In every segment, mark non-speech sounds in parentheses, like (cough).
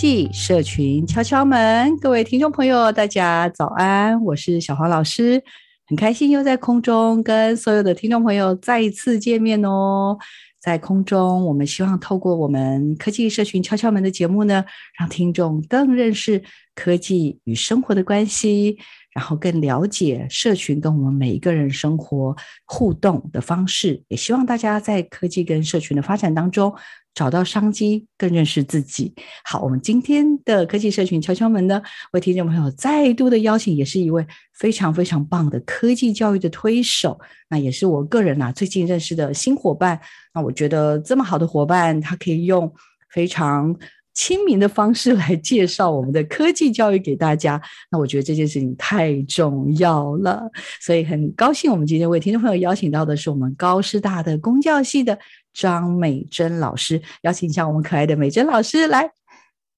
技社群敲敲门，各位听众朋友，大家早安，我是小黄老师，很开心又在空中跟所有的听众朋友再一次见面哦。在空中，我们希望透过我们科技社群敲敲门的节目呢，让听众更认识科技与生活的关系，然后更了解社群跟我们每一个人生活互动的方式。也希望大家在科技跟社群的发展当中，找到商机，更认识自己。好，我们今天的科技社群敲敲门呢，为听众朋友再度的邀请，也是一位非常非常棒的科技教育的推手，那也是我个人呐、啊、最近认识的新伙伴。那我觉得这么好的伙伴，他可以用非常亲民的方式来介绍我们的科技教育给大家。那我觉得这件事情太重要了，所以很高兴我们今天为听众朋友邀请到的是我们高师大的工教系的。张美珍老师，邀请一下我们可爱的美珍老师来。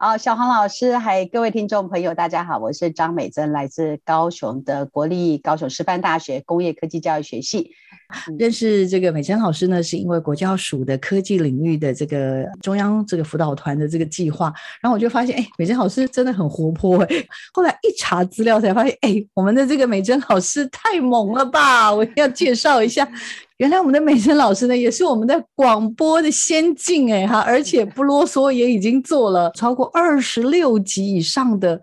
好，小黄老师，还各位听众朋友，大家好，我是张美珍，来自高雄的国立高雄师范大学工业科技教育学系。认识这个美珍老师呢，是因为国教署的科技领域的这个中央这个辅导团的这个计划，然后我就发现，哎，美珍老师真的很活泼，哎，后来一查资料才发现，哎，我们的这个美珍老师太猛了吧！我要介绍一下。原来我们的美珍老师呢，(laughs) 也是我们的广播的先进哎哈，而且不啰嗦，也已经做了超过二十六集以上的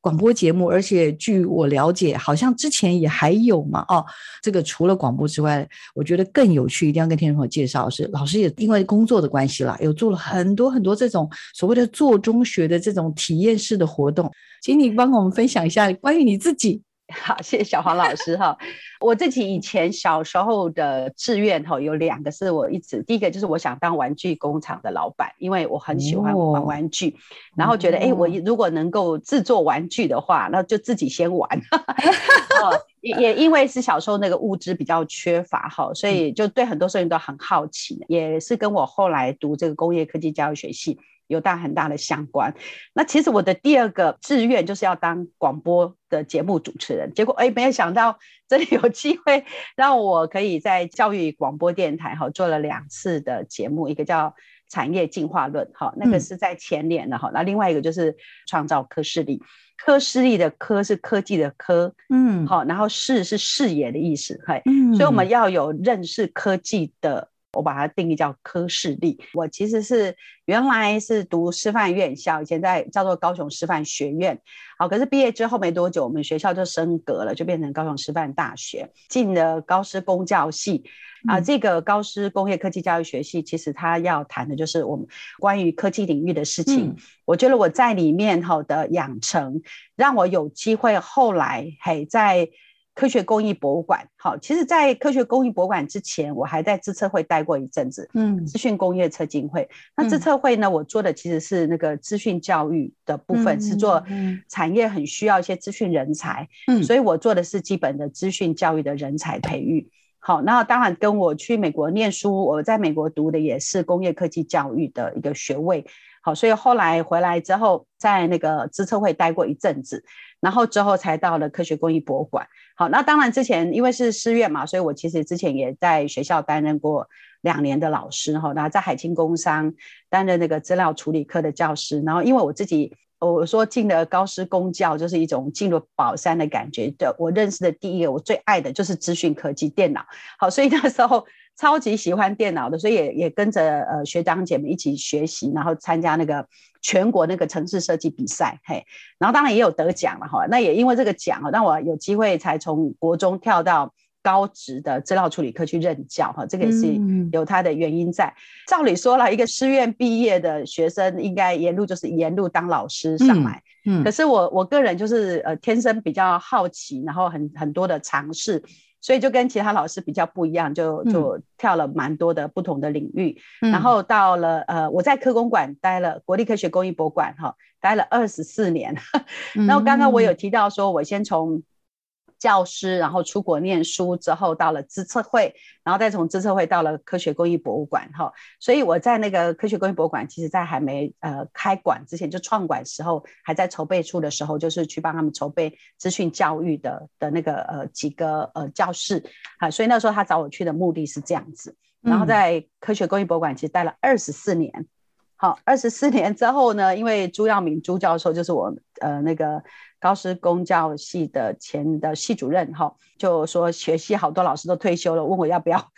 广播节目，而且据我了解，好像之前也还有嘛哦。这个除了广播之外，我觉得更有趣，一定要跟听众朋友介绍是老师也因为工作的关系啦，有做了很多很多这种所谓的做中学的这种体验式的活动，请你帮我们分享一下关于你自己。(laughs) 好，谢谢小黄老师哈。我自己以前小时候的志愿哈，有两个是我一直第一个就是我想当玩具工厂的老板，因为我很喜欢玩玩具，哦、然后觉得哎、欸，我如果能够制作玩具的话，那就自己先玩。(laughs) 也也因为是小时候那个物质比较缺乏哈，所以就对很多事情都很好奇，也是跟我后来读这个工业科技教育学系。有大很大的相关。那其实我的第二个志愿就是要当广播的节目主持人，结果哎，没有想到这里有机会让我可以在教育广播电台哈做了两次的节目，一个叫产业进化论哈，那个是在前年的哈，那另外一个就是创造科视力，科视力的科是科技的科，嗯，好，然后视是视野的意思，嘿，所以我们要有认识科技的。我把它定义叫科视力。我其实是原来是读师范院校，以前在叫做高雄师范学院。好，可是毕业之后没多久，我们学校就升格了，就变成高雄师范大学，进了高师公教系。啊，这个高师工业科技教育学系，其实他要谈的就是我们关于科技领域的事情。嗯、我觉得我在里面哈的养成，让我有机会后来嘿在。科学工艺博物馆，好，其实，在科学工艺博物馆之前，我还在资策会待过一阵子，嗯，资讯工业策进会。那资策会呢，我做的其实是那个资讯教育的部分，嗯、是做产业很需要一些资讯人才，嗯，所以我做的是基本的资讯教育的人才培育。好，那当然跟我去美国念书，我在美国读的也是工业科技教育的一个学位。好，所以后来回来之后，在那个资策会待过一阵子，然后之后才到了科学工艺博物馆。好，那当然之前因为是师院嘛，所以我其实之前也在学校担任过两年的老师哈，然后在海清工商担任那个资料处理科的教师。然后因为我自己我说进了高师公教，就是一种进入宝山的感觉。对，我认识的第一个我最爱的就是资讯科技电脑。好，所以那时候。超级喜欢电脑的，所以也也跟着呃学长姐们一起学习，然后参加那个全国那个城市设计比赛，嘿，然后当然也有得奖了哈。那也因为这个奖哈，让我有机会才从国中跳到高职的资料处理科去任教哈，这个也是有它的原因在。嗯、照理说了，一个师院毕业的学生，应该沿路就是沿路当老师上来。嗯，嗯可是我我个人就是呃天生比较好奇，然后很很多的尝试。所以就跟其他老师比较不一样，就就跳了蛮多的不同的领域，嗯、然后到了呃，我在科工馆待了，国立科学工艺博物馆哈，待了二十四年。(laughs) 然后刚刚我有提到说，我先从。教师，然后出国念书之后，到了资策会，然后再从资策会到了科学工艺博物馆，哈，所以我在那个科学工艺博物馆，其实在还没呃开馆之前，就创馆时候，还在筹备处的时候，就是去帮他们筹备资讯教育的的那个呃几个呃教室，啊，所以那时候他找我去的目的是这样子，然后在科学工艺博物馆其实待了二十四年，好，二十四年之后呢，因为朱耀明朱教授就是我呃那个。高师公教系的前的系主任哈，就说学系好多老师都退休了，问我要不要，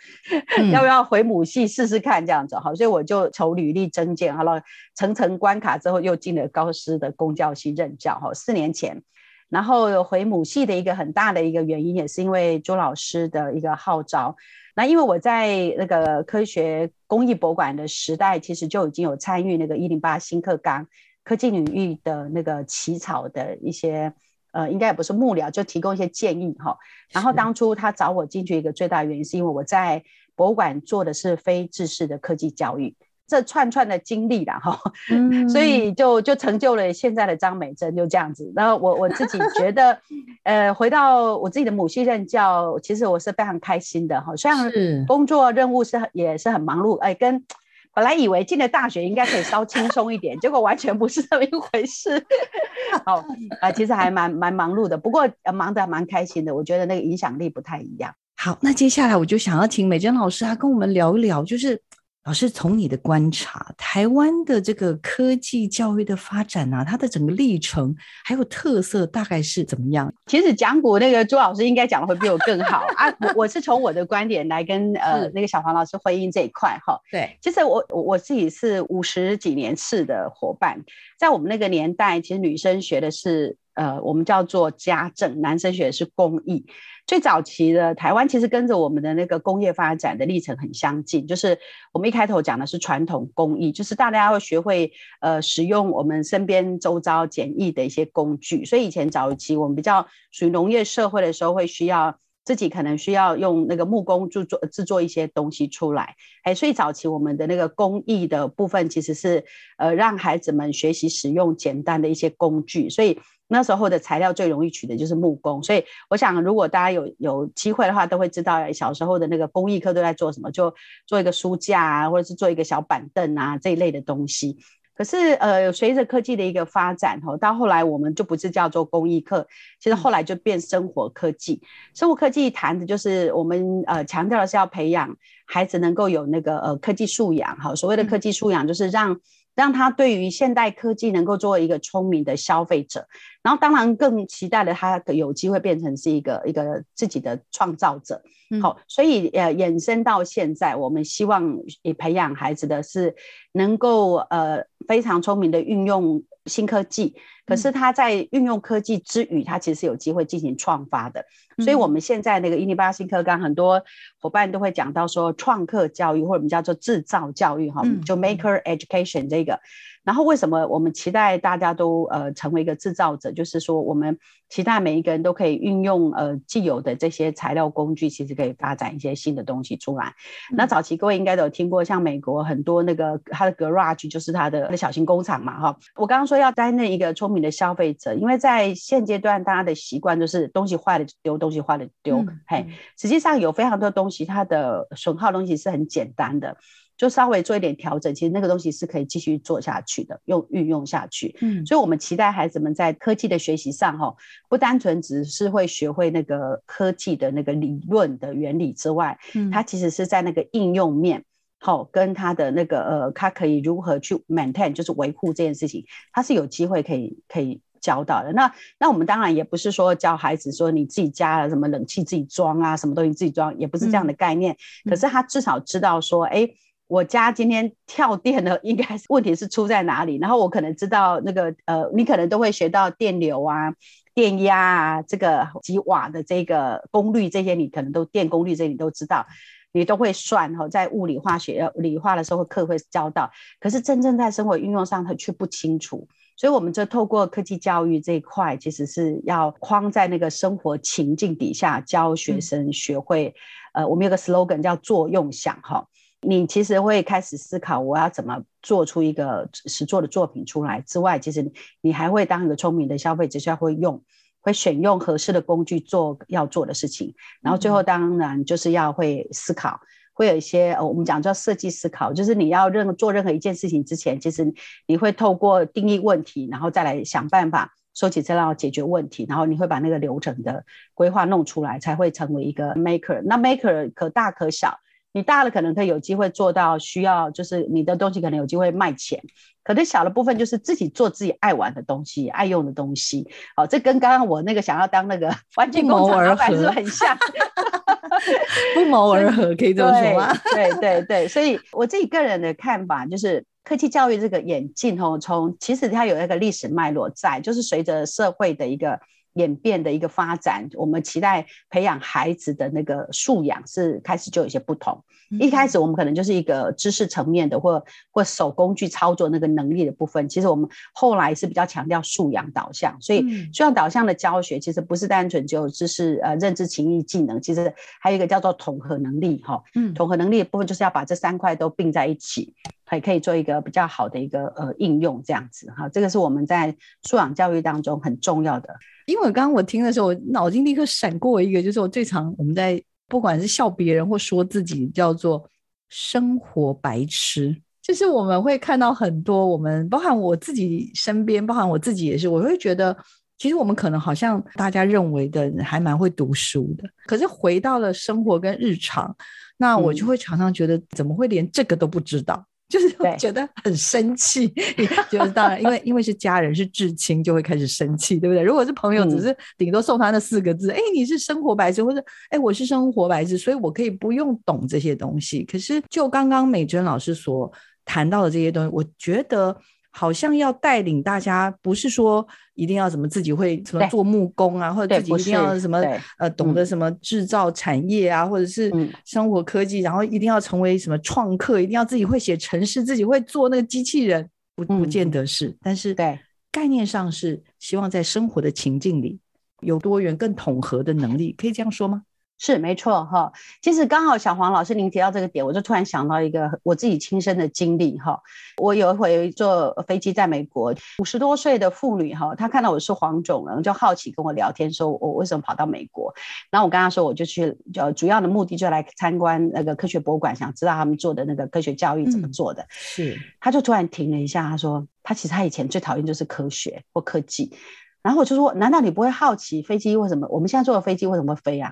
嗯、(laughs) 要不要回母系试试看这样子哈，所以我就投履历征件，好了，层层关卡之后又进了高师的公教系任教哈，四年前，然后回母系的一个很大的一个原因也是因为朱老师的一个号召，那因为我在那个科学工艺博物馆的时代，其实就已经有参与那个一零八新课纲。科技领域的那个起草的一些，呃，应该也不是幕僚，就提供一些建议哈。然后当初他找我进去一个最大原因，是因为我在博物馆做的是非制式的科技教育，这串串的经历啦哈，嗯、(laughs) 所以就就成就了现在的张美珍就这样子。然后我我自己觉得，(laughs) 呃，回到我自己的母系任教，其实我是非常开心的哈。虽然工作任务是也是很忙碌，哎，跟。本来以为进了大学应该可以稍轻松一点，(laughs) 结果完全不是这么一回事。(laughs) 好，啊、呃，其实还蛮蛮忙碌的，不过忙得蛮开心的。我觉得那个影响力不太一样。好，那接下来我就想要请美珍老师啊，跟我们聊一聊，就是。老师，从你的观察，台湾的这个科技教育的发展啊，它的整个历程还有特色大概是怎么样？其实讲古那个朱老师应该讲的会比我更好啊。我我是从我的观点来跟呃那个小黄老师回应这一块哈。对，其实我我自己是五十几年次的伙伴，在我们那个年代，其实女生学的是呃我们叫做家政，男生学的是工艺。最早期的台湾其实跟着我们的那个工业发展的历程很相近，就是我们一开头讲的是传统工艺，就是大家要学会呃使用我们身边周遭简易的一些工具，所以以前早期我们比较属于农业社会的时候，会需要自己可能需要用那个木工制作制作一些东西出来，哎，所以早期我们的那个工艺的部分其实是呃让孩子们学习使用简单的一些工具，所以。那时候的材料最容易取的就是木工，所以我想，如果大家有有机会的话，都会知道小时候的那个工艺课都在做什么，就做一个书架啊，或者是做一个小板凳啊这一类的东西。可是呃，随着科技的一个发展，吼，到后来我们就不是叫做工艺课，其实后来就变生活科技。生活科技谈的就是我们呃强调的是要培养孩子能够有那个呃科技素养，哈，所谓的科技素养就是让。让他对于现代科技能够作为一个聪明的消费者，然后当然更期待了他有机会变成是一个一个自己的创造者。好，所以呃衍生到现在，我们希望也培养孩子的是能够呃非常聪明的运用新科技。可是他在运用科技之余，他其实是有机会进行创发的。所以我们现在那个一零八新课纲，很多伙伴都会讲到说创客教育，或者我们叫做制造教育，哈，就 maker education 这个。然后为什么我们期待大家都呃成为一个制造者？就是说我们期待每一个人都可以运用呃既有的这些材料工具，其实可以发展一些新的东西出来。嗯、那早期各位应该都有听过，像美国很多那个它的 garage 就是它的小型工厂嘛，哈。我刚刚说要担任一个聪明的消费者，因为在现阶段大家的习惯就是东西坏了就丢，东西坏了丢，嗯、嘿，实际上有非常多东西它的损耗东西是很简单的。就稍微做一点调整，其实那个东西是可以继续做下去的，用运用下去。嗯，所以我们期待孩子们在科技的学习上，哈，不单纯只是会学会那个科技的那个理论的原理之外，嗯，它其实是在那个应用面，好，跟他的那个呃，他可以如何去 maintain，就是维护这件事情，他是有机会可以可以教到的。那那我们当然也不是说教孩子说你自己家了什么冷气自己装啊，什么东西自己装，也不是这样的概念。嗯、可是他至少知道说，哎，我家今天跳电了，应该是问题是出在哪里。然后我可能知道那个呃，你可能都会学到电流啊、电压啊，这个几瓦的这个功率，这些你可能都电功率这些你都知道。你都会算哈，在物理化学、理化的时候课会教到，可是真正在生活运用上，他却不清楚。所以，我们就透过科技教育这一块，其实是要框在那个生活情境底下，教学生学会。嗯、呃，我们有个 slogan 叫“作用想”哈，你其实会开始思考，我要怎么做出一个实作的作品出来之外，其实你还会当一个聪明的消费者，需要会用。会选用合适的工具做要做的事情，然后最后当然就是要会思考，会有一些呃我们讲叫设计思考，就是你要任做任何一件事情之前，其实你会透过定义问题，然后再来想办法收集资料解决问题，然后你会把那个流程的规划弄出来，才会成为一个 maker。那 maker 可大可小。你大了可能可以有机会做到需要，就是你的东西可能有机会卖钱，可能小的部分就是自己做自己爱玩的东西、爱用的东西。好，这跟刚刚我那个想要当那个 (laughs) 玩具工厂老板是很像？(laughs) (laughs) 不谋而合，可以这么说吗？对对对，所以我自己个人的看法就是，科技教育这个演进哦，从其实它有一个历史脉络在，就是随着社会的一个。演变的一个发展，我们期待培养孩子的那个素养是开始就有些不同。嗯、一开始我们可能就是一个知识层面的，或或手工去操作那个能力的部分。其实我们后来是比较强调素养导向，所以素养导向的教学其实不是单纯只有知识呃认知、情意、技能，其实还有一个叫做统合能力哈。嗯，统合能力的部分就是要把这三块都并在一起，还可以做一个比较好的一个呃应用这样子哈。这个是我们在素养教育当中很重要的。因为刚刚我听的时候，我脑筋立刻闪过一个，就是我最常我们在不管是笑别人或说自己叫做生活白痴，就是我们会看到很多我们，包含我自己身边，包含我自己也是，我会觉得其实我们可能好像大家认为的还蛮会读书的，可是回到了生活跟日常，那我就会常常觉得怎么会连这个都不知道。就是觉得很生气，(laughs) 就是当然，因为因为是家人是至亲，就会开始生气，对不对？如果是朋友，只是顶多送他那四个字，哎、嗯，你是生活白痴，或者哎，我是生活白痴，所以我可以不用懂这些东西。可是就刚刚美珍老师所谈到的这些东西，我觉得。好像要带领大家，不是说一定要什么自己会什么做木工啊，或者自己一定要什么呃懂得什么制造产业啊，嗯、或者是生活科技，然后一定要成为什么创客，一定要自己会写程式，自己会做那个机器人，不不见得是。嗯、但是对。概念上是希望在生活的情境里有多元、更统合的能力，可以这样说吗？是没错哈，其实刚好小黄老师您提到这个点，我就突然想到一个我自己亲身的经历哈。我有一回坐飞机在美国，五十多岁的妇女哈，她看到我是黄种人，就好奇跟我聊天，说我为什么跑到美国。然后我跟她说，我就去，就主要的目的就来参观那个科学博物馆，想知道他们做的那个科学教育怎么做的。嗯、是，她就突然停了一下，她说，她其实她以前最讨厌就是科学或科技。然后我就说，难道你不会好奇飞机为什么我们现在坐的飞机为什么会飞啊？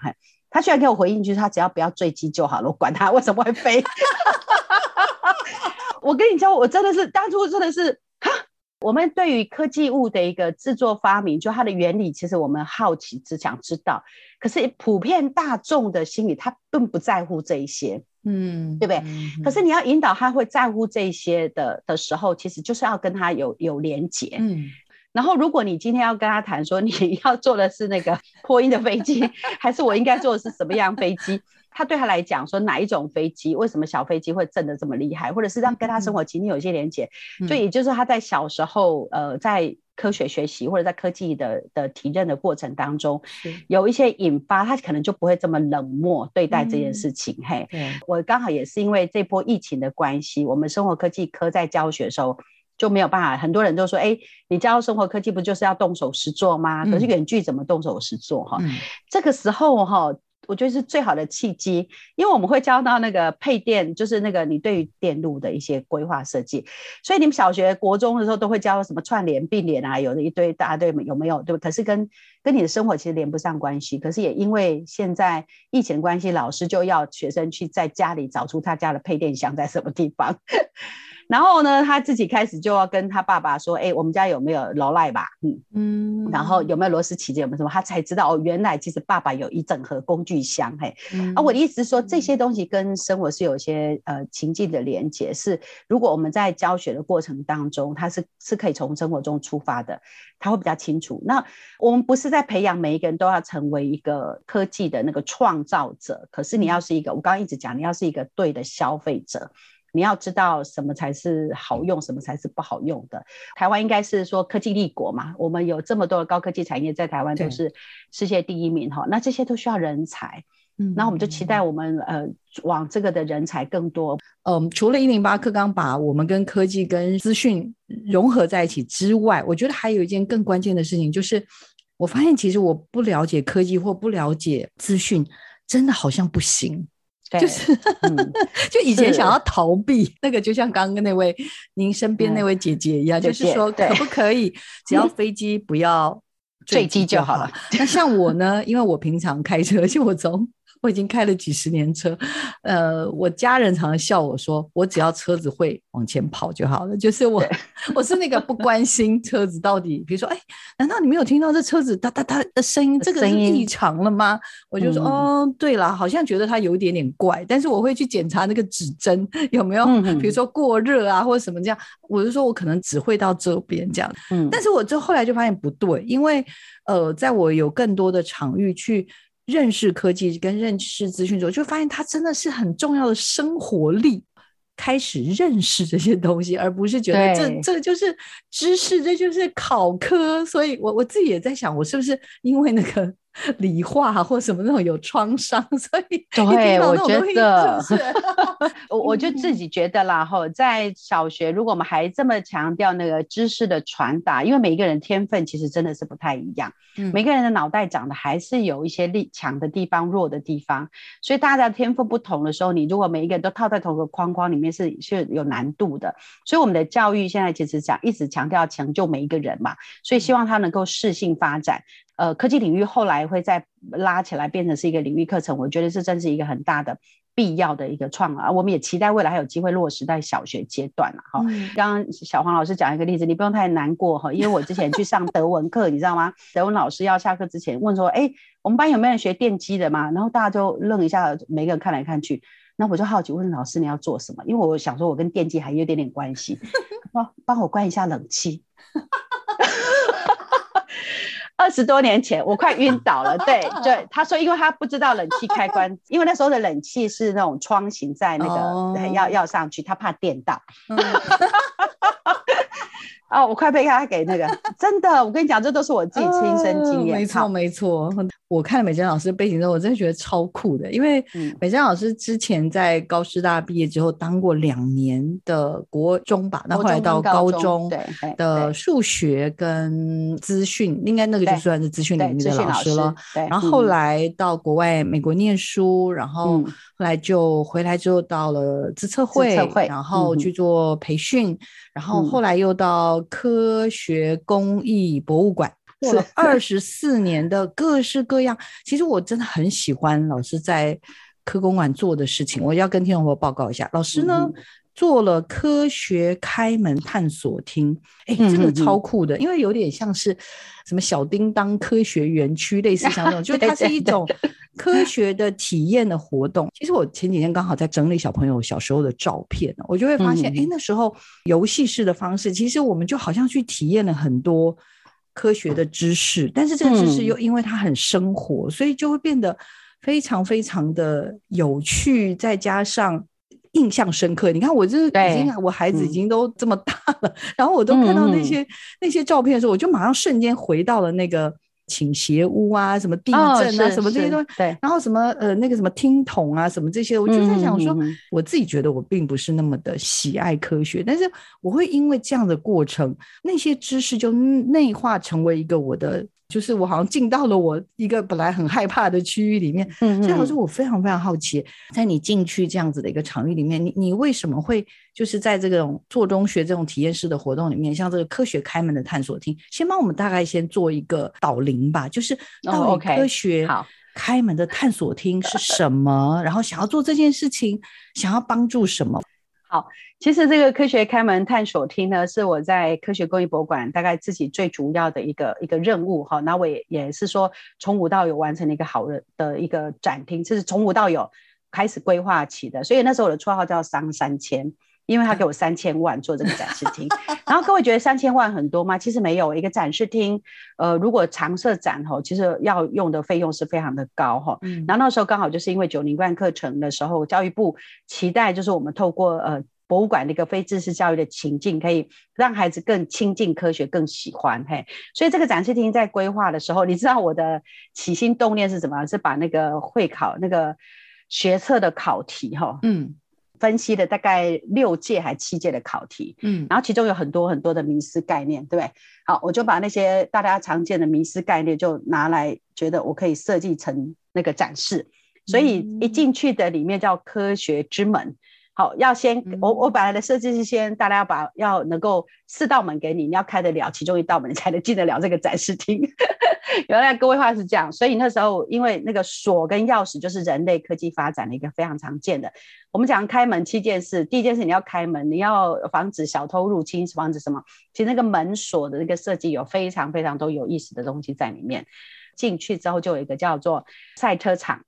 他居然给我回应，就是他只要不要坠机就好了，我管他为什么会飞。(laughs) 我跟你讲，我真的是当初真的是哈，我们对于科技物的一个制作发明，就它的原理，其实我们好奇，只想知道。可是普遍大众的心理，他并不在乎这一些，嗯，对不对？嗯、可是你要引导他会在乎这一些的的时候，其实就是要跟他有有连结，嗯。然后，如果你今天要跟他谈说你要坐的是那个波音的飞机，(laughs) 还是我应该坐的是什么样飞机？他对他来讲说哪一种飞机，为什么小飞机会震得这么厉害，或者是让跟他生活情境有一些连接，所以也就是他在小时候呃在科学学习或者在科技的的体认的过程当中，有一些引发，他可能就不会这么冷漠对待这件事情。嘿，我刚好也是因为这波疫情的关系，我们生活科技科在教学的时候。就没有办法，很多人都说，哎，你教生活科技不就是要动手实做吗？可是远距怎么动手实做？哈、嗯，这个时候哈，我觉得是最好的契机，因为我们会教到那个配电，就是那个你对于电路的一些规划设计。所以你们小学、国中的时候都会教什么串联、并联啊，有的一堆，大家对有没有？对不？可是跟跟你的生活其实连不上关系。可是也因为现在疫情关系，老师就要学生去在家里找出他家的配电箱在什么地方。(laughs) 然后呢，他自己开始就要跟他爸爸说：“哎、欸，我们家有没有劳赖吧？嗯嗯，然后有没有螺丝起子，有没有什么？”他才知道哦，原来其实爸爸有一整盒工具箱。嘿，嗯、啊，我的意思是说，这些东西跟生活是有一些呃情境的连接。是如果我们在教学的过程当中，他是是可以从生活中出发的，他会比较清楚。那我们不是在培养每一个人都要成为一个科技的那个创造者，可是你要是一个，我刚刚一直讲，你要是一个对的消费者。你要知道什么才是好用，什么才是不好用的。台湾应该是说科技立国嘛，我们有这么多的高科技产业在台湾都是世界第一名哈。那这些都需要人才，嗯，那我们就期待我们呃往这个的人才更多。嗯，除了一零八课纲把我们跟科技跟资讯融合在一起之外，我觉得还有一件更关键的事情，就是我发现其实我不了解科技或不了解资讯，真的好像不行。就是，嗯、就以前想要逃避那个，就像刚刚那位您身边那位姐姐一样，嗯、就是说可不可以，只要飞机不要坠机就好了。那像我呢，因为我平常开车，(laughs) 就我从。我已经开了几十年车，呃，我家人常常笑我说，我只要车子会往前跑就好了。就是我，我是那个不关心车子到底，比如说，哎，难道你没有听到这车子哒哒哒的声音？这个是异常了吗？我就说，嗯、哦，对了，好像觉得它有一点点怪，但是我会去检查那个指针有没有，比如说过热啊，或者什么这样。我就说我可能只会到这边这样，嗯，但是我就后来就发现不对，因为呃，在我有更多的场域去。认识科技跟认识资讯之后，就发现它真的是很重要的生活力。开始认识这些东西，而不是觉得这对这就是知识，这就是考科。所以我我自己也在想，我是不是因为那个。(laughs) 理化或什么那种有创伤，(laughs) 所以对，我觉得，我我就自己觉得啦，哈，在小学，如果我们还这么强调那个知识的传达，因为每一个人天分其实真的是不太一样，嗯，每个人的脑袋长得还是有一些力强的地方、弱的地方，所以大家天赋不同的时候，你如果每一个人都套在同一个框框里面，是是有难度的。所以我们的教育现在其实讲一直强调强就每一个人嘛，所以希望他能够适性发展。呃，科技领域后来会再拉起来，变成是一个领域课程，我觉得这真是一个很大的必要的一个创啊。我们也期待未来还有机会落实在小学阶段了哈。刚刚、嗯、小黄老师讲一个例子，你不用太难过哈，因为我之前去上德文课，你知道吗？德文老师要下课之前问说：“哎，我们班有没有人学电机的嘛？”然后大家就愣一下，每个人看来看去，那我就好奇问老师你要做什么？因为我想说我跟电机还有点点关系，说 (laughs) 帮我关一下冷气。(laughs) 二十多年前，我快晕倒了。(laughs) 对对，他说，因为他不知道冷气开关，(laughs) 因为那时候的冷气是那种窗型，在那个、oh. 要要上去，他怕电到。啊、(laughs) 哦，我快被他给那个，真的，我跟你讲，这都是我自己亲身经验。没错、呃，没错。我看了美珍老师的背景之后，我真的觉得超酷的，因为美珍老师之前在高师大毕业之后当过两年的国中吧，那后来到高中的数学跟资讯，应该那个就算是资讯领域的老师了。对，然后后来到国外美国念书，然后后来就回来之后到了资策会，然后去做培训，然后后来又到科学工艺博物馆。过了二十四年的各式各样，其实我真的很喜欢老师在科公馆做的事情。我要跟听众朋友报告一下，老师呢、嗯、做了科学开门探索厅，哎，真的超酷的，因为有点像是什么小叮当科学园区，类似像那种，(laughs) 就是它是一种科学的体验的活动。其实我前几天刚好在整理小朋友小时候的照片，我就会发现，哎、嗯，那时候游戏式的方式，其实我们就好像去体验了很多。科学的知识，但是这个知识又因为它很生活，嗯、所以就会变得非常非常的有趣，再加上印象深刻。你看，我这已经我孩子已经都这么大了，嗯、然后我都看到那些、嗯、那些照片的时候，我就马上瞬间回到了那个。倾斜屋啊，什么地震啊，哦、什么这些东西，对，然后什么呃那个什么听筒啊，什么这些，我就在想说，嗯、我自己觉得我并不是那么的喜爱科学，但是我会因为这样的过程，那些知识就内化成为一个我的。就是我好像进到了我一个本来很害怕的区域里面，嗯，所以老师我非常非常好奇，在你进去这样子的一个场域里面，你你为什么会就是在这种做中学这种体验式的活动里面，像这个科学开门的探索厅，先帮我们大概先做一个导聆吧，就是到底科学开门的探索厅是什么，然后想要做这件事情，想要帮助什么？好，其实这个科学开门探索厅呢，是我在科学工艺博物馆大概自己最主要的一个一个任务哈。那我也也是说从无到有完成了一个好的的一个展厅，这是从无到有开始规划起的。所以那时候我的绰号叫商三千，因为他给我三千万做这个展示厅。然后各位觉得三千万很多吗？其实没有，一个展示厅，呃，如果常设展哈，其实要用的费用是非常的高哈。嗯。然后那时候刚好就是因为九零冠课程的时候，教育部期待就是我们透过呃。博物馆的一个非知识教育的情境，可以让孩子更亲近科学，更喜欢嘿。所以这个展示厅在规划的时候，你知道我的起心动念是什么？是把那个会考那个学测的考题哈，嗯，分析了大概六届还七届的考题，嗯，然后其中有很多很多的迷思概念，对不对？好，我就把那些大家常见的迷思概念就拿来，觉得我可以设计成那个展示。所以一进去的里面叫科学之门。好，要先我我本来的设计是先大家要把要能够四道门给你，你要开得了其中一道门，你才能进得了这个展示厅。原来各位话是这样，所以那时候因为那个锁跟钥匙就是人类科技发展的一个非常常见的。我们讲开门七件事，第一件事你要开门，你要防止小偷入侵，防止什么？其实那个门锁的那个设计有非常非常多有意思的东西在里面。进去之后就有一个叫做赛车场。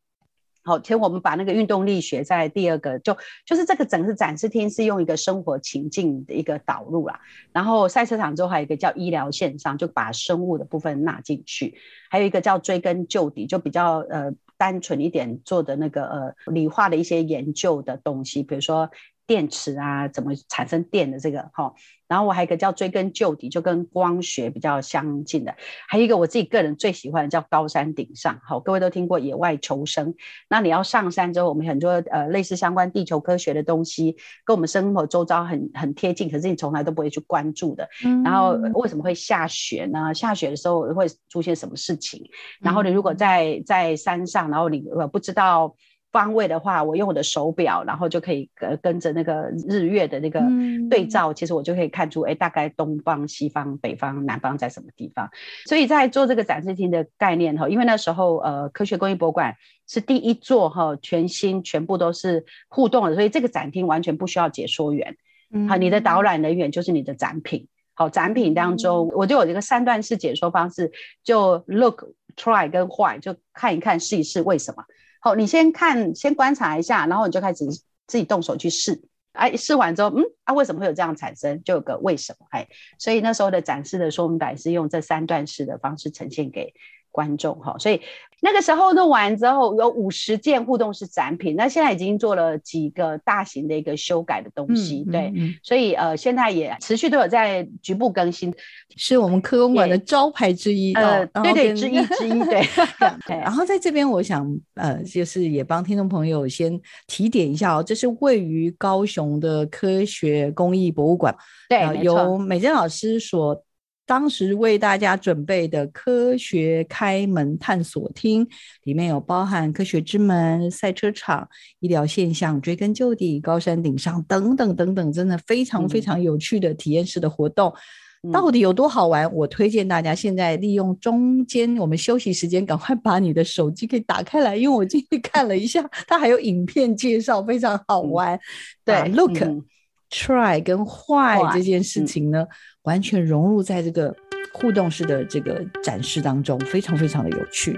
好，其实我们把那个运动力学在第二个，就就是这个整个展示厅是用一个生活情境的一个导入啦。然后赛车场之后还有一个叫医疗线上，就把生物的部分纳进去。还有一个叫追根究底，就比较呃单纯一点做的那个呃理化的一些研究的东西，比如说。电池啊，怎么产生电的这个哈，然后我还有一个叫追根究底，就跟光学比较相近的，还有一个我自己个人最喜欢的叫高山顶上，好，各位都听过野外求生，那你要上山之后，我们很多呃类似相关地球科学的东西，跟我们生活周遭很很贴近，可是你从来都不会去关注的，然后为什么会下雪呢？下雪的时候会出现什么事情？然后你如果在在山上，然后你呃不知道。方位的话，我用我的手表，然后就可以跟跟着那个日月的那个对照，嗯、其实我就可以看出，哎，大概东方、西方、北方、南方在什么地方。所以在做这个展示厅的概念哈，因为那时候呃，科学工艺博物馆是第一座哈，全新全部都是互动的，所以这个展厅完全不需要解说员，好，你的导览人员就是你的展品，好，展品当中我就有一个三段式解说方式，就 look、try 跟 why，就看一看、试一试为什么。好，你先看，先观察一下，然后你就开始自己动手去试。哎，试完之后，嗯，啊，为什么会有这样产生？就有个为什么？哎，所以那时候的展示的说明板是用这三段式的方式呈现给观众哈，所以那个时候弄完之后有五十件互动式展品，那现在已经做了几个大型的一个修改的东西，嗯、对，嗯、所以呃现在也持续都有在局部更新，是我们科工馆的招牌之一，呃，对对，之一之一，(laughs) 对。然后在这边，我想呃，就是也帮听众朋友先提点一下哦，这是位于高雄的科学工艺博物馆，对，呃、由美珍老师所。当时为大家准备的科学开门探索厅，里面有包含科学之门、赛车场、医疗现象、追根究底、高山顶上等等等等，真的非常非常有趣的体验式的活动。嗯、到底有多好玩？我推荐大家现在利用中间我们休息时间，赶快把你的手机给打开来，因为我进去看了一下，它还有影片介绍，非常好玩。嗯、对、啊、，look、嗯、try 跟 why 这件事情呢？嗯完全融入在这个互动式的这个展示当中，非常非常的有趣。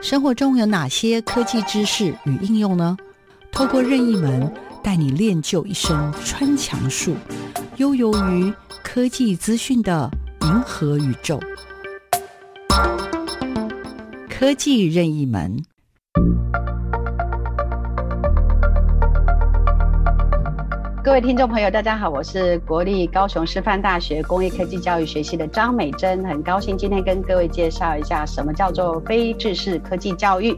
生活中有哪些科技知识与应用呢？透过任意门带你练就一身穿墙术，悠游于科技资讯的银河宇宙。科技任意门。Música 各位听众朋友，大家好，我是国立高雄师范大学工业科技教育学系的张美珍，很高兴今天跟各位介绍一下什么叫做非制式科技教育。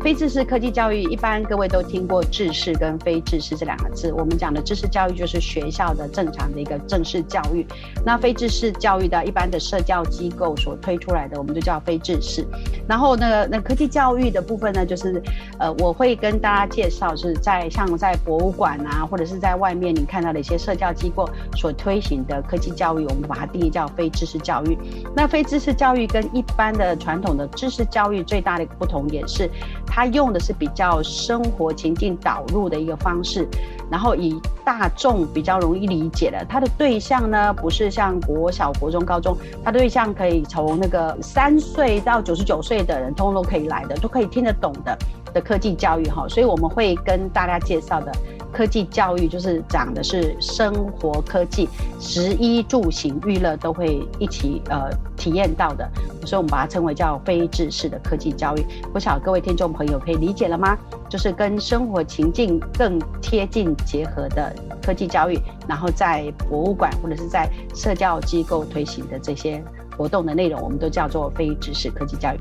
非制式科技教育，一般各位都听过制式跟非制式这两个字。我们讲的知识教育就是学校的正常的一个正式教育，那非制式教育的一般的社教机构所推出来的，我们就叫非制式。然后那个那科技教育的部分呢，就是呃，我会跟大家介绍是在像在博物馆啊，或者是在外。面你看到的一些社教机构所推行的科技教育，我们把它定义叫非知识教育。那非知识教育跟一般的传统的知识教育最大的一个不同点是，它用的是比较生活情境导入的一个方式，然后以大众比较容易理解的，它的对象呢不是像国小、国中、高中，它的对象可以从那个三岁到九十九岁的人，通通都可以来的，都可以听得懂的的科技教育哈。所以我们会跟大家介绍的。科技教育就是讲的是生活科技，食衣住行娱乐都会一起呃体验到的，所以我们把它称为叫非制式的科技教育。不晓各位听众朋友可以理解了吗？就是跟生活情境更贴近结合的科技教育，然后在博物馆或者是在社教机构推行的这些活动的内容，我们都叫做非制式科技教育。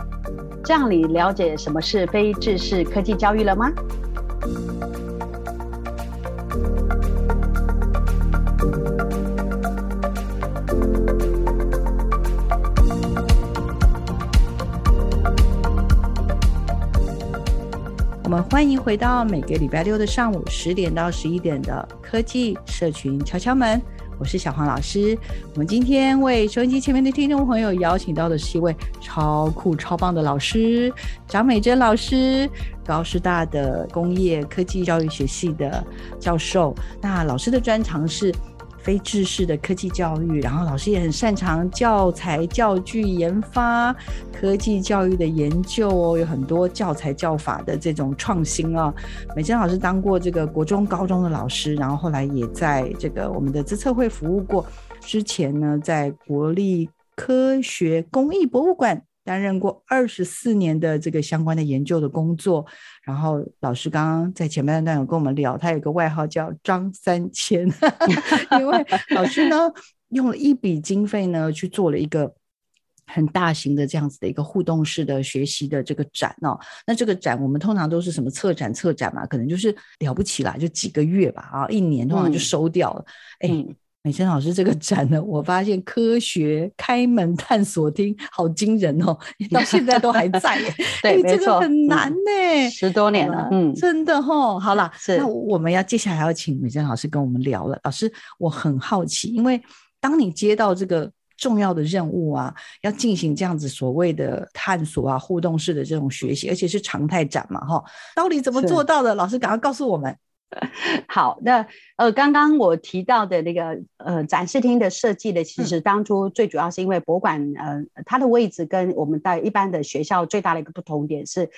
这样你了解什么是非制式科技教育了吗？我们欢迎回到每个礼拜六的上午十点到十一点的科技社群敲敲门，我是小黄老师。我们今天为收音机前面的听众朋友邀请到的是一位超酷超棒的老师，张美珍老师，高师大的工业科技教育学系的教授。那老师的专长是非制式的科技教育，然后老师也很擅长教材教具研发、科技教育的研究哦，有很多教材教法的这种创新啊。美珍老师当过这个国中、高中的老师，然后后来也在这个我们的资策会服务过。之前呢，在国立科学工艺博物馆。担任过二十四年的这个相关的研究的工作，然后老师刚刚在前面的段有跟我们聊，他有个外号叫张三千，(laughs) 因为老师呢用了一笔经费呢去做了一个很大型的这样子的一个互动式的学习的这个展哦。那这个展我们通常都是什么策展策展嘛，可能就是了不起啦，就几个月吧啊，一年通常就收掉了，哎、嗯。欸美珍老师这个展呢，我发现科学开门探索厅好惊人哦，到现在都还在耶。(laughs) 对，这个很难呢，十多年了，嗯，真的哦。好了，是那我们要接下来要请美珍老师跟我们聊了。老师，我很好奇，因为当你接到这个重要的任务啊，要进行这样子所谓的探索啊、互动式的这种学习，而且是常态展嘛，哈，到底怎么做到的？老师，赶快告诉我们。(laughs) 好，那呃，刚刚我提到的那个呃展示厅的设计的，其实当初最主要是因为博物馆呃它的位置跟我们在一般的学校最大的一个不同点是，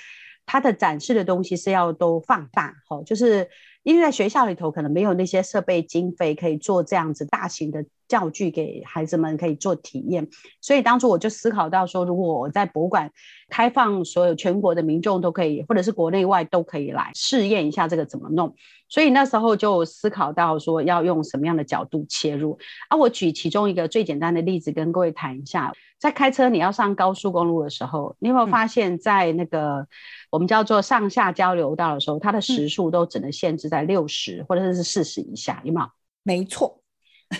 它的展示的东西是要都放大，齁，就是因为在学校里头可能没有那些设备经费可以做这样子大型的。教具给孩子们可以做体验，所以当初我就思考到说，如果我在博物馆开放，所有全国的民众都可以，或者是国内外都可以来试验一下这个怎么弄。所以那时候就思考到说，要用什么样的角度切入。啊，我举其中一个最简单的例子跟各位谈一下，在开车你要上高速公路的时候，你有没有发现，在那个我们叫做上下交流道的时候，它的时速都只能限制在六十或者是四十以下，有没有？没错。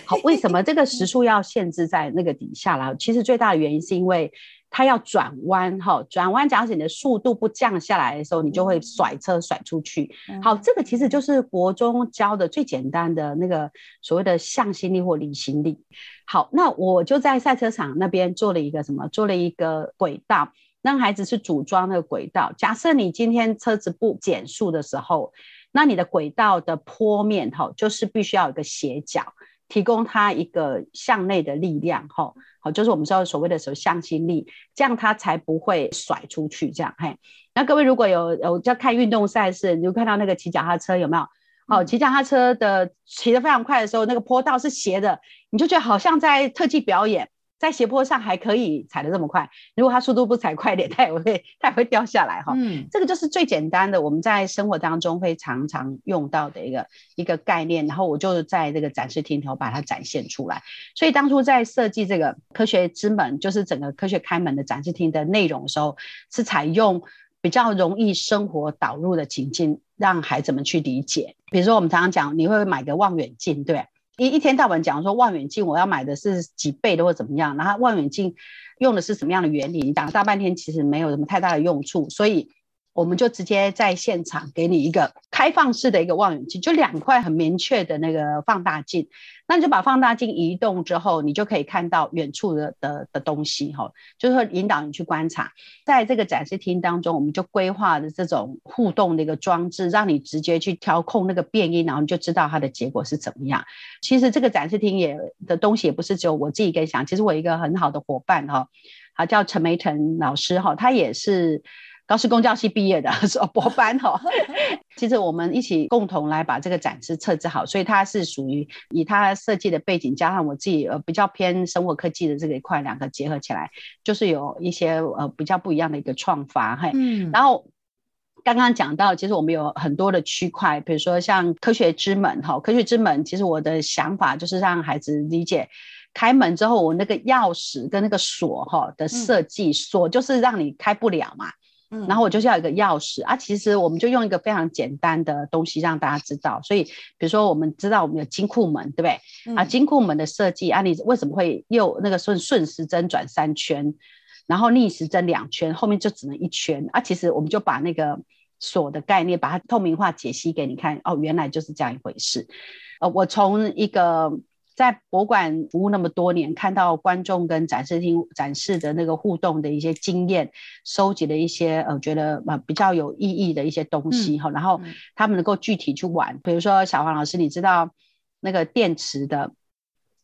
好，为什么这个时速要限制在那个底下啦？其实最大的原因是因为它要转弯，哈，转弯假使你的速度不降下来的时候，你就会甩车甩出去。好，这个其实就是国中教的最简单的那个所谓的向心力或离心力。好，那我就在赛车场那边做了一个什么？做了一个轨道，让孩子是组装那个轨道。假设你今天车子不减速的时候，那你的轨道的坡面，哈，就是必须要有一个斜角。提供他一个向内的力量，吼，好，就是我们说所谓的什么向心力，这样他才不会甩出去，这样，嘿。那各位如果有有在看运动赛事，你就看到那个骑脚踏车有没有？好，骑脚踏车的骑得非常快的时候，那个坡道是斜的，你就觉得好像在特技表演。在斜坡上还可以踩得这么快，如果他速度不踩快点，他也会他也会掉下来哈。嗯，这个就是最简单的，我们在生活当中会常常用到的一个一个概念。然后我就在这个展示厅头把它展现出来。所以当初在设计这个科学之门，就是整个科学开门的展示厅的内容的时候，是采用比较容易生活导入的情境，让孩子们去理解。比如说我们常常讲，你会买个望远镜，对。一一天到晚讲说望远镜，我要买的是几倍的或怎么样，然后望远镜用的是什么样的原理？你讲大半天其实没有什么太大的用处，所以我们就直接在现场给你一个开放式的一个望远镜，就两块很明确的那个放大镜，那你就把放大镜移动之后，你就可以看到远处的的的东西哈，就是说引导你去观察。在这个展示厅当中，我们就规划的这种互动的一个装置，让你直接去调控那个变音，然后你就知道它的结果是怎么样。其实这个展示厅也的东西也不是只有我自己跟想，其实我一个很好的伙伴哈，他叫陈梅腾老师哈，他也是。高师公教系毕业的，(laughs) 是 (laughs) 博班哈。(laughs) 其实我们一起共同来把这个展示设置好，所以它是属于以它设计的背景加上我自己呃比较偏生活科技的这个一块，两个结合起来，就是有一些呃比较不一样的一个创发嘿。嗯。然后刚刚讲到，其实我们有很多的区块，比如说像科学之门哈，科学之门，其实我的想法就是让孩子理解，开门之后我那个钥匙跟那个锁哈的设计，锁就是让你开不了嘛。嗯，然后我就是要一个钥匙啊，其实我们就用一个非常简单的东西让大家知道。所以，比如说我们知道我们有金库门，对不对？嗯、啊，金库门的设计啊，你为什么会右那个顺顺时针转三圈，然后逆时针两圈，后面就只能一圈啊？其实我们就把那个锁的概念把它透明化解析给你看，哦，原来就是这样一回事。呃，我从一个。在博物馆服务那么多年，看到观众跟展示厅展示的那个互动的一些经验，收集了一些呃觉得呃比较有意义的一些东西哈、嗯，然后他们能够具体去玩，比如说小黄老师，你知道那个电池的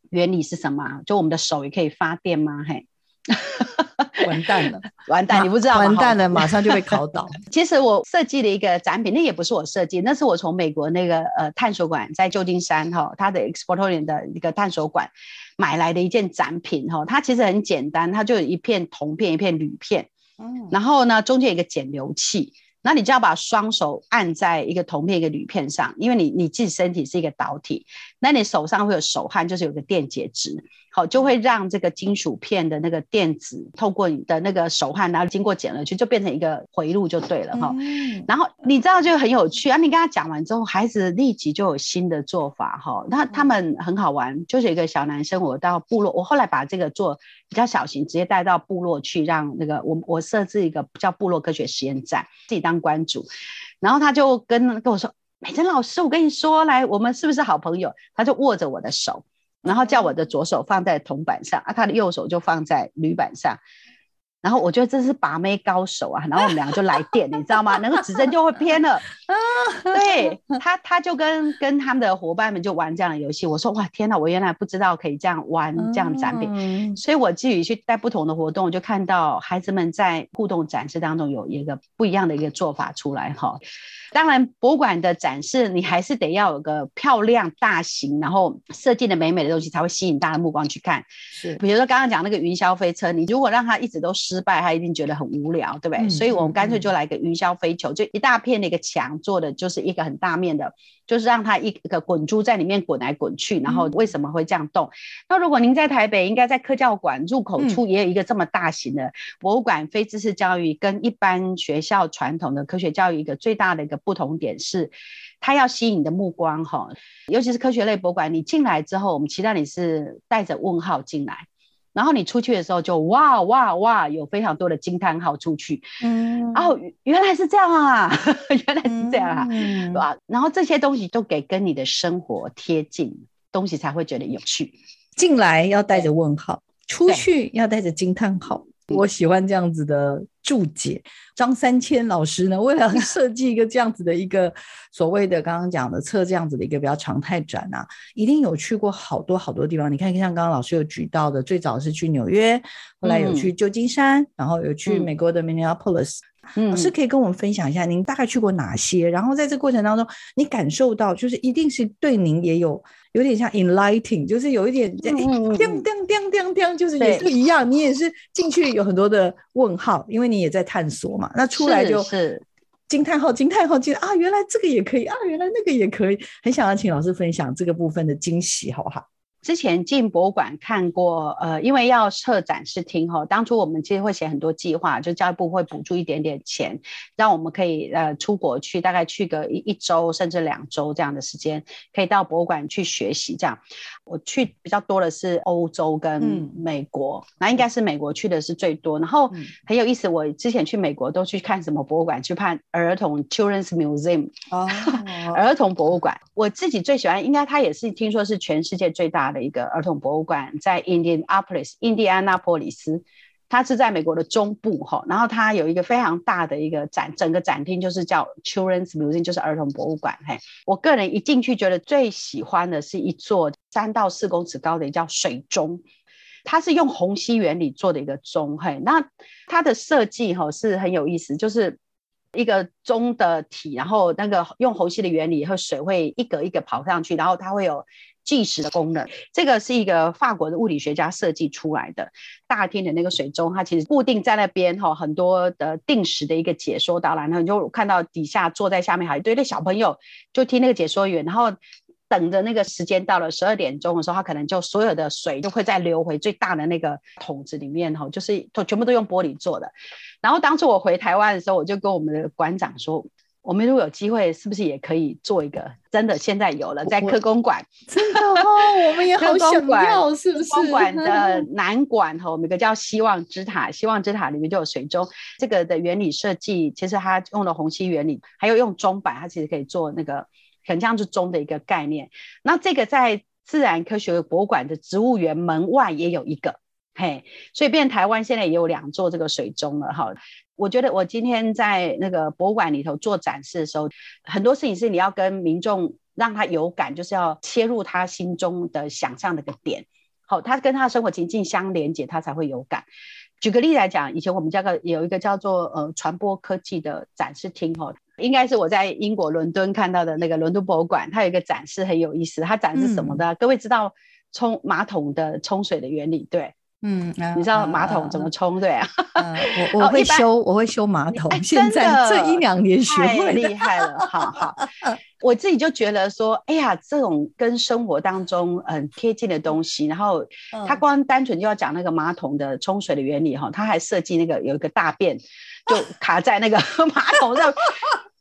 原理是什么？就我们的手也可以发电吗？嘿。(laughs) 完蛋了，完蛋！你不知道，完蛋了，(laughs) 马上就被考倒。(laughs) 其实我设计了一个展品，那也不是我设计，那是我从美国那个呃探索馆在旧金山哈，它的 Exportorium 的一个探索馆买来的一件展品哈。它其实很简单，它就有一片铜片，一片铝片，嗯，然后呢中间有一个减流器。那你就要把双手按在一个铜片一个铝片上，因为你你自己身体是一个导体，那你手上会有手汗，就是有个电解质，好，就会让这个金属片的那个电子透过你的那个手汗，然后经过减了去，就变成一个回路就对了哈、嗯。然后你知道就很有趣啊，你跟他讲完之后，孩子立即就有新的做法哈。那他们很好玩，就是一个小男生，我到部落，我后来把这个做比较小型，直接带到部落去，让那个我我设置一个叫部落科学实验站，自己当。关主，然后他就跟跟我说：“美珍老师，我跟你说，来，我们是不是好朋友？”他就握着我的手，然后叫我的左手放在铜板上，啊，他的右手就放在铝板上。然后我觉得这是把妹高手啊，然后我们两个就来电，(laughs) 你知道吗？那个指针就会偏了。(laughs) 对他，他就跟跟他们的伙伴们就玩这样的游戏。我说哇，天哪，我原来不知道可以这样玩这样的展品。所以我自己去带不同的活动，我就看到孩子们在互动展示当中有一个不一样的一个做法出来哈。当然，博物馆的展示你还是得要有个漂亮、大型，然后设计的美美的东西，才会吸引大家的目光去看。是，比如说刚刚讲那个云霄飞车，你如果让他一直都失败，他一定觉得很无聊，对不对？嗯、所以我们干脆就来个云霄飞球，就一大片的一个墙做的就是一个很大面的。就是让它一个滚珠在里面滚来滚去，然后为什么会这样动？嗯、那如果您在台北，应该在科教馆入口处也有一个这么大型的博物馆。非知识教育跟一般学校传统的科学教育一个最大的一个不同点是，它要吸引你的目光哈，尤其是科学类博物馆，你进来之后，我们期待你是带着问号进来。然后你出去的时候就哇哇哇，有非常多的惊叹号出去，嗯，哦，原来是这样啊，(laughs) 原来是这样啊，嗯、对吧？然后这些东西都给跟你的生活贴近，东西才会觉得有趣。进来要带着问号，出去要带着惊叹号。我喜欢这样子的注解。张三千老师呢，为了 (laughs) 设计一个这样子的一个所谓的刚刚讲的测这样子的一个比较常态展啊，一定有去过好多好多地方。你看，像刚刚老师有举到的，最早是去纽约，后来有去旧金山，嗯、然后有去美国的 Minneapolis。嗯，老师可以跟我们分享一下，您大概去过哪些？然后在这过程当中，你感受到就是一定是对您也有。有点像 enlightening，就是有一点叮叮叮叮叮，就是也是一样。你也是进去有很多的问号，因为你也在探索嘛。那出来就是惊叹号，惊叹号，惊啊！原来这个也可以啊！原来那个也可以。很想要请老师分享这个部分的惊喜，好不好？之前进博物馆看过，呃，因为要设展示厅哈，当初我们其实会写很多计划，就教育部会补助一点点钱，让我们可以呃出国去，大概去个一一周甚至两周这样的时间，可以到博物馆去学习。这样，我去比较多的是欧洲跟美国，嗯、那应该是美国去的是最多。然后很有意思，我之前去美国都去看什么博物馆？去看儿童 Children's Museum 哦，(laughs) 儿童博物馆。我自己最喜欢，应该它也是听说是全世界最大的一个儿童博物馆，在 Indianapolis 印第安纳波里斯，它是在美国的中部哈。然后它有一个非常大的一个展，整个展厅就是叫 Children's Museum，就是儿童博物馆。嘿，我个人一进去觉得最喜欢的是一座三到四公尺高的叫水钟，它是用虹吸原理做的一个钟。嘿，那它的设计哈是很有意思，就是。一个钟的体，然后那个用虹吸的原理，和水会一格一格跑上去，然后它会有计时的功能。这个是一个法国的物理学家设计出来的。大厅的那个水钟，它其实固定在那边哈，很多的定时的一个解说导览，然后你就看到底下坐在下面还有一堆的小朋友，就听那个解说员，然后。等着那个时间到了十二点钟的时候，它可能就所有的水就会再流回最大的那个桶子里面哈，就是都全部都用玻璃做的。然后当初我回台湾的时候，我就跟我们的馆长说，我们如果有机会，是不是也可以做一个？真的现在有了，在科公馆，真的哦，(laughs) 我们也好想要，是不是？馆的南馆哈，我们有个叫希望之塔，希望之塔里面就有水钟。这个的原理设计，其实它用了虹吸原理，还有用钟摆，它其实可以做那个。很像是钟的一个概念，那这个在自然科学博物馆的植物园门外也有一个，嘿，所以变台湾现在也有两座这个水钟了哈。我觉得我今天在那个博物馆里头做展示的时候，很多事情是你要跟民众让他有感，就是要切入他心中的想象的个点，好，他跟他的生活情境相连接，他才会有感。举个例子来讲，以前我们家个有一个叫做呃传播科技的展示厅哈。应该是我在英国伦敦看到的那个伦敦博物馆，它有一个展示很有意思。它展示什么的？嗯、各位知道冲马桶的冲水的原理对？嗯，你知道马桶怎么冲对我我会修，我会修马桶。现在这一两年学会太厉害了，好好。(laughs) 我自己就觉得说，哎呀，这种跟生活当中很贴近的东西，然后他光单纯就要讲那个马桶的冲水的原理哈，他还设计那个有一个大便就卡在那个 (laughs) 马桶上。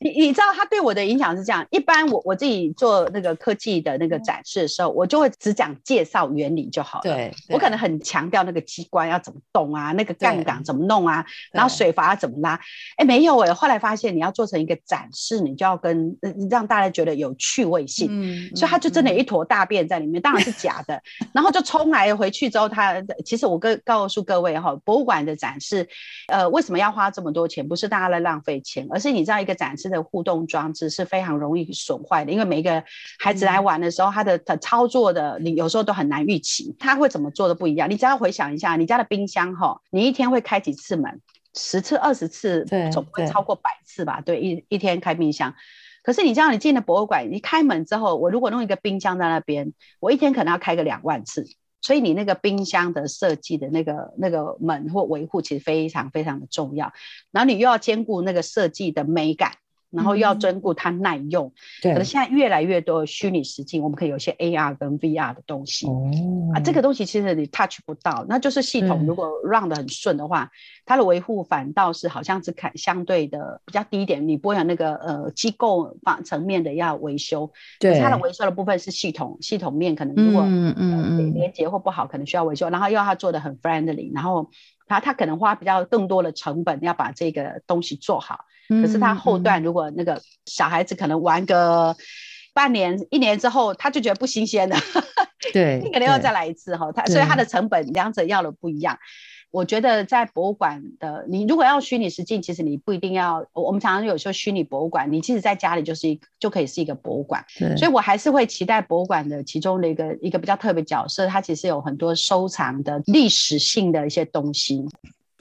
你你知道他对我的影响是这样，一般我我自己做那个科技的那个展示的时候，我就会只讲介绍原理就好了。对，我可能很强调那个机关要怎么动啊，那个杠杆怎么弄啊，然后水阀要怎么拉。哎，没有哎，后来发现你要做成一个展示，你就要跟让大家觉得有趣味性。嗯，所以他就真的一坨大便在里面，当然是假的。(laughs) 然后就冲来回去之后，他其实我跟告诉各位哈，博物馆的展示，呃，为什么要花这么多钱？不是大家在浪费钱，而是你知道一个展示。的互动装置是非常容易损坏的，因为每一个孩子来玩的时候，他的他操作的你有时候都很难预期，他会怎么做的不一样。你只要回想一下，你家的冰箱哈，你一天会开几次门？十次、二十次，总不会超过百次吧？对，一一天开冰箱。可是你知道，你进了博物馆，你开门之后，我如果弄一个冰箱在那边，我一天可能要开个两万次。所以你那个冰箱的设计的那个那个门或维护，其实非常非常的重要。然后你又要兼顾那个设计的美感。然后又要兼顾它耐用，对、嗯，可是现在越来越多虚拟实境，我们可以有一些 AR 跟 VR 的东西。哦，啊，这个东西其实你 touch 不到，那就是系统如果 run 得很顺的话，它的维护反倒是好像是看相对的比较低一点，你不会有那个呃机构方层面的要维修，对，它的维修的部分是系统系统面可能如果嗯嗯嗯。连接或不好，可能需要维修，然后又要它做的很 friendly，然后它它可能花比较更多的成本要把这个东西做好。可是他后段如果那个小孩子可能玩个半年、一年之后，他就觉得不新鲜了，对，(laughs) 你可能要再来一次哈。他所以他的成本两者要的不一样。我觉得在博物馆的，你如果要虚拟实境，其实你不一定要。我们常常有说虚拟博物馆，你其实在家里就是一就可以是一个博物馆。所以我还是会期待博物馆的其中的一个一个比较特别角色，它其实有很多收藏的历史性的一些东西。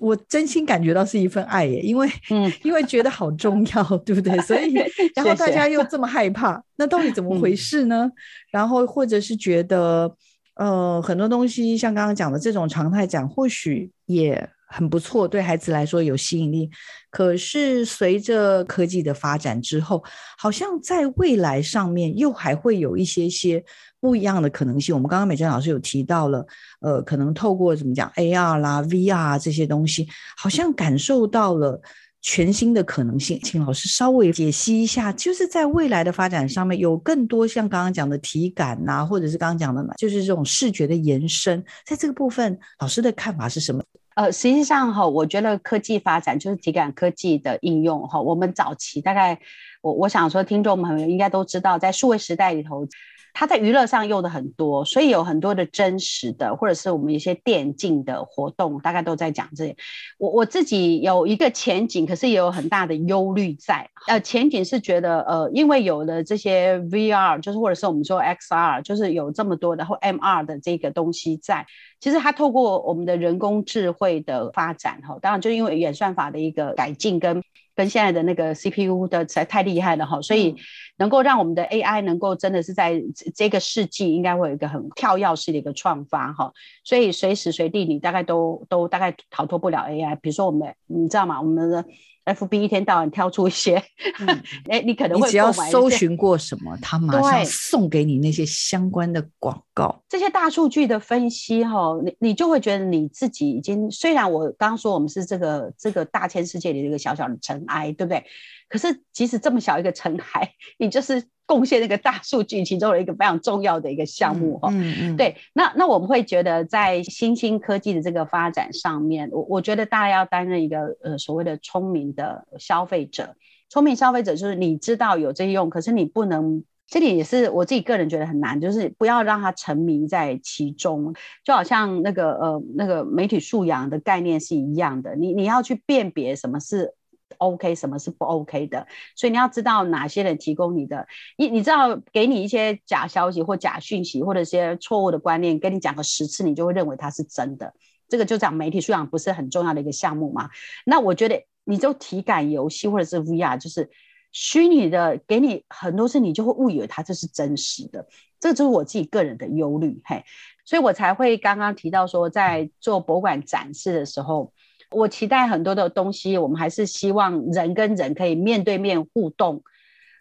我真心感觉到是一份爱耶，因为，嗯，(laughs) 因为觉得好重要，(laughs) 对不对？(laughs) 所以，然后大家又这么害怕，那到底怎么回事呢？然后，或者是觉得，呃，很多东西像刚刚讲的这种常态讲，或许也很不错，对孩子来说有吸引力。可是随着科技的发展之后，好像在未来上面又还会有一些些不一样的可能性。我们刚刚美珍老师有提到了，呃，可能透过怎么讲 AR 啦、VR 这些东西，好像感受到了。全新的可能性，请老师稍微解析一下，就是在未来的发展上面，有更多像刚刚讲的体感呐、或者是刚刚讲的，就是这种视觉的延伸，在这个部分，老师的看法是什么？呃，实际上哈，我觉得科技发展就是体感科技的应用哈。我们早期大概，我我想说，听众朋友应该都知道，在数位时代里头。它在娱乐上用的很多，所以有很多的真实的，或者是我们一些电竞的活动，大概都在讲这些。我我自己有一个前景，可是也有很大的忧虑在。呃，前景是觉得，呃，因为有了这些 VR，就是或者是我们说 XR，就是有这么多的或 MR 的这个东西在。其实它透过我们的人工智慧的发展，哈，当然就因为演算法的一个改进跟。跟现在的那个 CPU 的实在太厉害了哈，所以能够让我们的 AI 能够真的是在这个世纪应该会有一个很跳跃式的一个创发哈，所以随时随地你大概都都大概逃脱不了 AI。比如说我们，你知道吗？我们的。FB 一天到晚挑出一些，(laughs) 哎、嗯，你可能会你只要搜寻过什么，他马上送给你那些相关的广告。这些大数据的分析，哈，你你就会觉得你自己已经，虽然我刚刚说我们是这个这个大千世界里的一个小小的尘埃，对不对？可是即使这么小一个尘埃，你就是。贡献那个大数据其中的一个非常重要的一个项目哈，嗯嗯，对，那那我们会觉得在新兴科技的这个发展上面，我我觉得大家要担任一个呃所谓的聪明的消费者，聪明消费者就是你知道有这些用，可是你不能，这里也是我自己个人觉得很难，就是不要让他沉迷在其中，就好像那个呃那个媒体素养的概念是一样的，你你要去辨别什么是。OK，什么是不 OK 的？所以你要知道哪些人提供你的，你你知道给你一些假消息或假讯息，或者一些错误的观念，跟你讲个十次，你就会认为它是真的。这个就讲媒体素养不是很重要的一个项目嘛？那我觉得你就体感游戏或者是 VR，就是虚拟的，给你很多次，你就会误以为它这是真实的。这就是我自己个人的忧虑，嘿，所以我才会刚刚提到说，在做博物馆展示的时候。我期待很多的东西，我们还是希望人跟人可以面对面互动，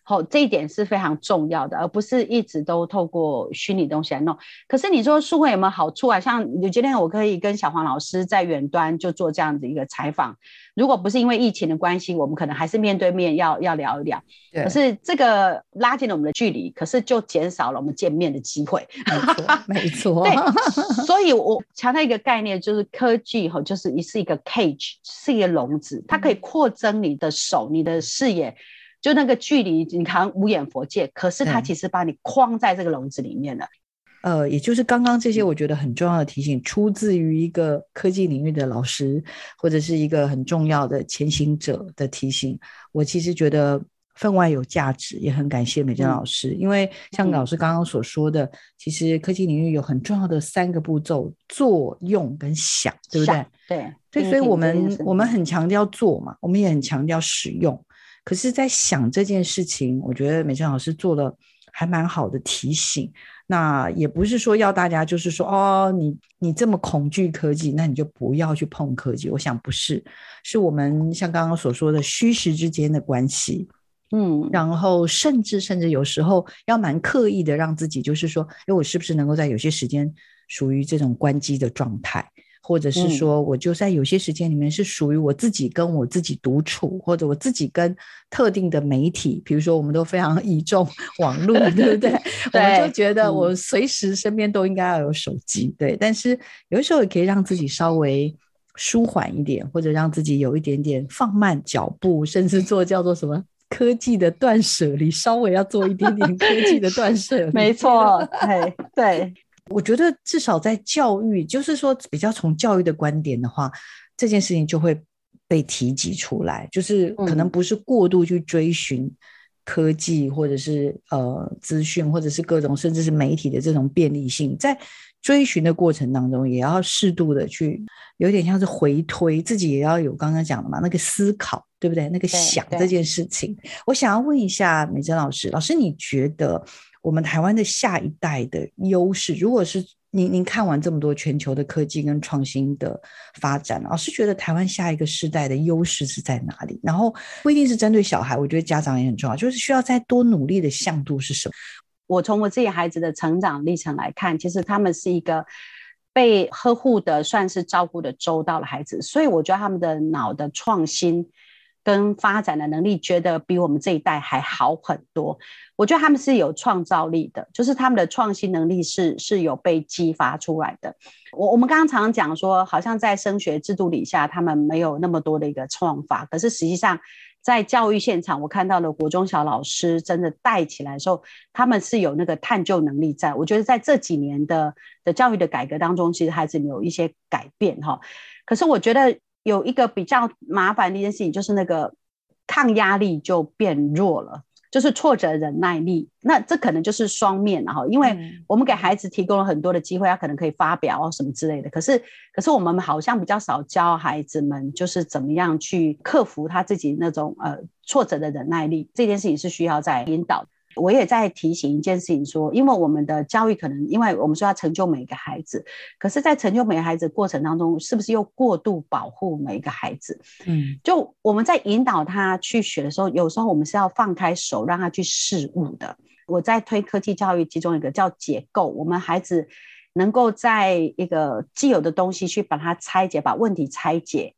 好，这一点是非常重要的，而不是一直都透过虚拟东西来弄。可是你说数位有没有好处啊？像有今天我可以跟小黄老师在远端就做这样子一个采访。如果不是因为疫情的关系，我们可能还是面对面要要聊一聊。可是这个拉近了我们的距离，可是就减少了我们见面的机会。(laughs) 没错，没错。对，所以我强调一个概念，就是科技哈，就是一是一个 cage，是一个笼子，它可以扩增你的手、你的视野，就那个距离，你看无眼佛界，可是它其实把你框在这个笼子里面了。呃，也就是刚刚这些，我觉得很重要的提醒，出自于一个科技领域的老师，或者是一个很重要的前行者的提醒。我其实觉得分外有价值，也很感谢美珍老师，嗯、因为像老师刚刚所说的，嗯、其实科技领域有很重要的三个步骤：作、用跟想，对不对？对，对，所以我们我们很强调做嘛，我们也很强调使用。可是，在想这件事情，我觉得美珍老师做了还蛮好的提醒。那也不是说要大家就是说哦，你你这么恐惧科技，那你就不要去碰科技。我想不是，是我们像刚刚所说的虚实之间的关系，嗯，然后甚至甚至有时候要蛮刻意的让自己就是说，哎，我是不是能够在有些时间属于这种关机的状态？或者是说，我就在有些时间里面是属于我自己跟我自己独处，或者我自己跟特定的媒体，比如说我们都非常 (laughs) 倚重 (laughs) 网络，对不对？我们就觉得我随时身边都应该要有手机，对。但是有的时候也可以让自己稍微舒缓一点，或者让自己有一点点放慢脚步，甚至做叫做什么科技的断舍离，稍微要做一点点科技的断舍离。没错，对对。我觉得至少在教育，就是说比较从教育的观点的话，这件事情就会被提及出来，就是可能不是过度去追寻科技，或者是呃资讯，或者是各种甚至是媒体的这种便利性，在追寻的过程当中，也要适度的去有点像是回推自己，也要有刚刚讲的嘛，那个思考，对不对？那个想这件事情，我想要问一下美珍老师，老师你觉得？我们台湾的下一代的优势，如果是您您看完这么多全球的科技跟创新的发展，老师觉得台湾下一个世代的优势是在哪里？然后不一定是针对小孩，我觉得家长也很重要，就是需要再多努力的向度是什么？我从我自己孩子的成长历程来看，其实他们是一个被呵护的，算是照顾的周到的孩子，所以我觉得他们的脑的创新跟发展的能力，觉得比我们这一代还好很多。我觉得他们是有创造力的，就是他们的创新能力是是有被激发出来的。我我们刚刚常常讲说，好像在升学制度底下，他们没有那么多的一个创法，可是实际上。在教育现场，我看到了国中小老师真的带起来的时候，他们是有那个探究能力在。我觉得在这几年的的教育的改革当中，其实孩子有一些改变哈。可是我觉得有一个比较麻烦的一件事情，就是那个抗压力就变弱了。就是挫折忍耐力，那这可能就是双面哈，因为我们给孩子提供了很多的机会，他可能可以发表什么之类的。可是，可是我们好像比较少教孩子们，就是怎么样去克服他自己那种呃挫折的忍耐力，这件事情是需要在引导。我也在提醒一件事情，说，因为我们的教育可能，因为我们说要成就每一个孩子，可是，在成就每个孩子的过程当中，是不是又过度保护每一个孩子？嗯，就我们在引导他去学的时候，有时候我们是要放开手，让他去试误的。我在推科技教育，其中一个叫解构，我们孩子能够在一个既有的东西去把它拆解，把问题拆解。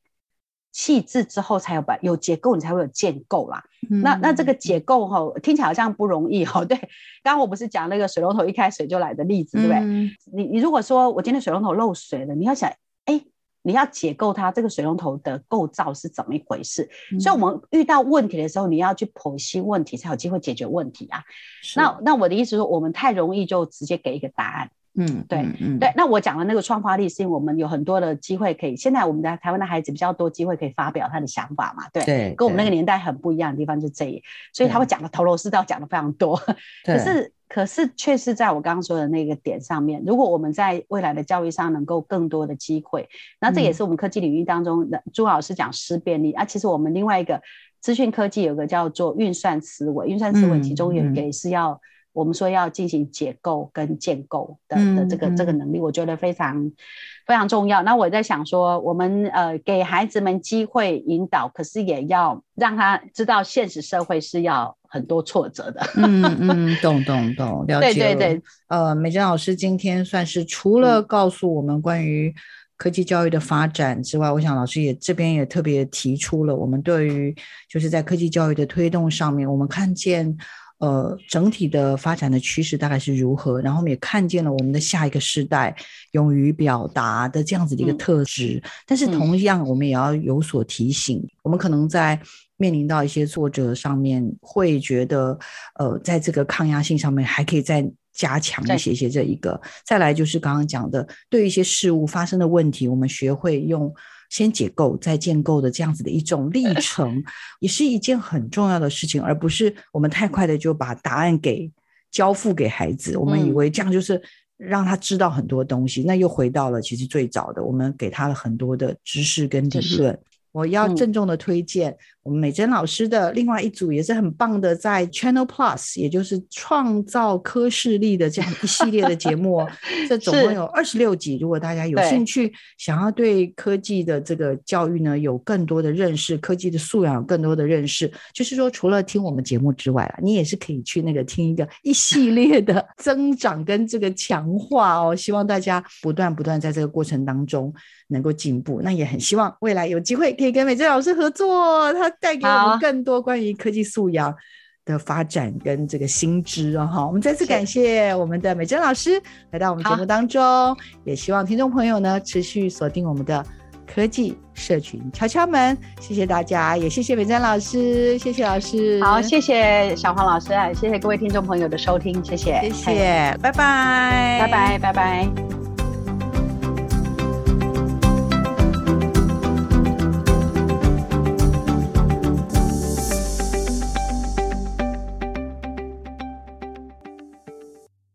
细致之后才有把有结构，你才会有建构啦。嗯、那那这个结构哈，听起来好像不容易哈。对，刚刚我不是讲那个水龙头一开水就来的例子，对不对？嗯、你你如果说我今天水龙头漏水了，你要想，哎，你要解构它这个水龙头的构造是怎么一回事？嗯、所以我们遇到问题的时候，你要去剖析问题，才有机会解决问题啊。那那我的意思是说，我们太容易就直接给一个答案。嗯，对，嗯，对，那我讲的那个创发力，是因为我们有很多的机会可以。现在我们的台湾的孩子比较多机会可以发表他的想法嘛，对，对，跟我们那个年代很不一样的地方就这里，所以他会讲的头头是道，讲的非常多。(laughs) 对可是，可是却是在我刚刚说的那个点上面，如果我们在未来的教育上能够更多的机会，那这也是我们科技领域当中的朱老师讲思辨力啊。其实我们另外一个资讯科技有个叫做运算思维，运算思维其中有一个是要。我们说要进行解构跟建构的的这个、嗯、这个能力，我觉得非常非常重要。那我在想说，我们呃给孩子们机会引导，可是也要让他知道现实社会是要很多挫折的。嗯嗯，懂懂懂，了解。对对对，呃，美珍老师今天算是除了告诉我们关于科技教育的发展之外，嗯、我想老师也这边也特别提出了我们对于就是在科技教育的推动上面，我们看见。呃，整体的发展的趋势大概是如何？然后我们也看见了我们的下一个世代勇于表达的这样子的一个特质。嗯、但是同样，我们也要有所提醒，嗯、我们可能在面临到一些挫折上面，会觉得呃，在这个抗压性上面还可以再加强一些些这一个。再来就是刚刚讲的，对一些事物发生的问题，我们学会用。先解构再建构的这样子的一种历 (laughs) 程，也是一件很重要的事情，而不是我们太快的就把答案给交付给孩子。我们以为这样就是让他知道很多东西，那又回到了其实最早的，我们给他了很多的知识跟理论。我要郑重的推荐我们美珍老师的另外一组也是很棒的，在 Channel Plus，也就是创造科视力的这样一系列的节目，(laughs) 这总共有二十六集。如果大家有兴趣，想要对科技的这个教育呢有更多的认识，科技的素养有更多的认识，就是说除了听我们节目之外啊，你也是可以去那个听一个一系列的增长跟这个强化哦。希望大家不断不断在这个过程当中。能够进步，那也很希望未来有机会可以跟美珍老师合作，他带给我们更多关于科技素养的发展跟这个新知哦。哈，我们再次感谢我们的美珍老师来到我们节目当中，也希望听众朋友呢持续锁定我们的科技社群敲敲门。谢谢大家，也谢谢美珍老师，谢谢老师。好，谢谢小黄老师，谢谢各位听众朋友的收听，谢谢，谢谢，嘿拜拜，拜拜，拜拜。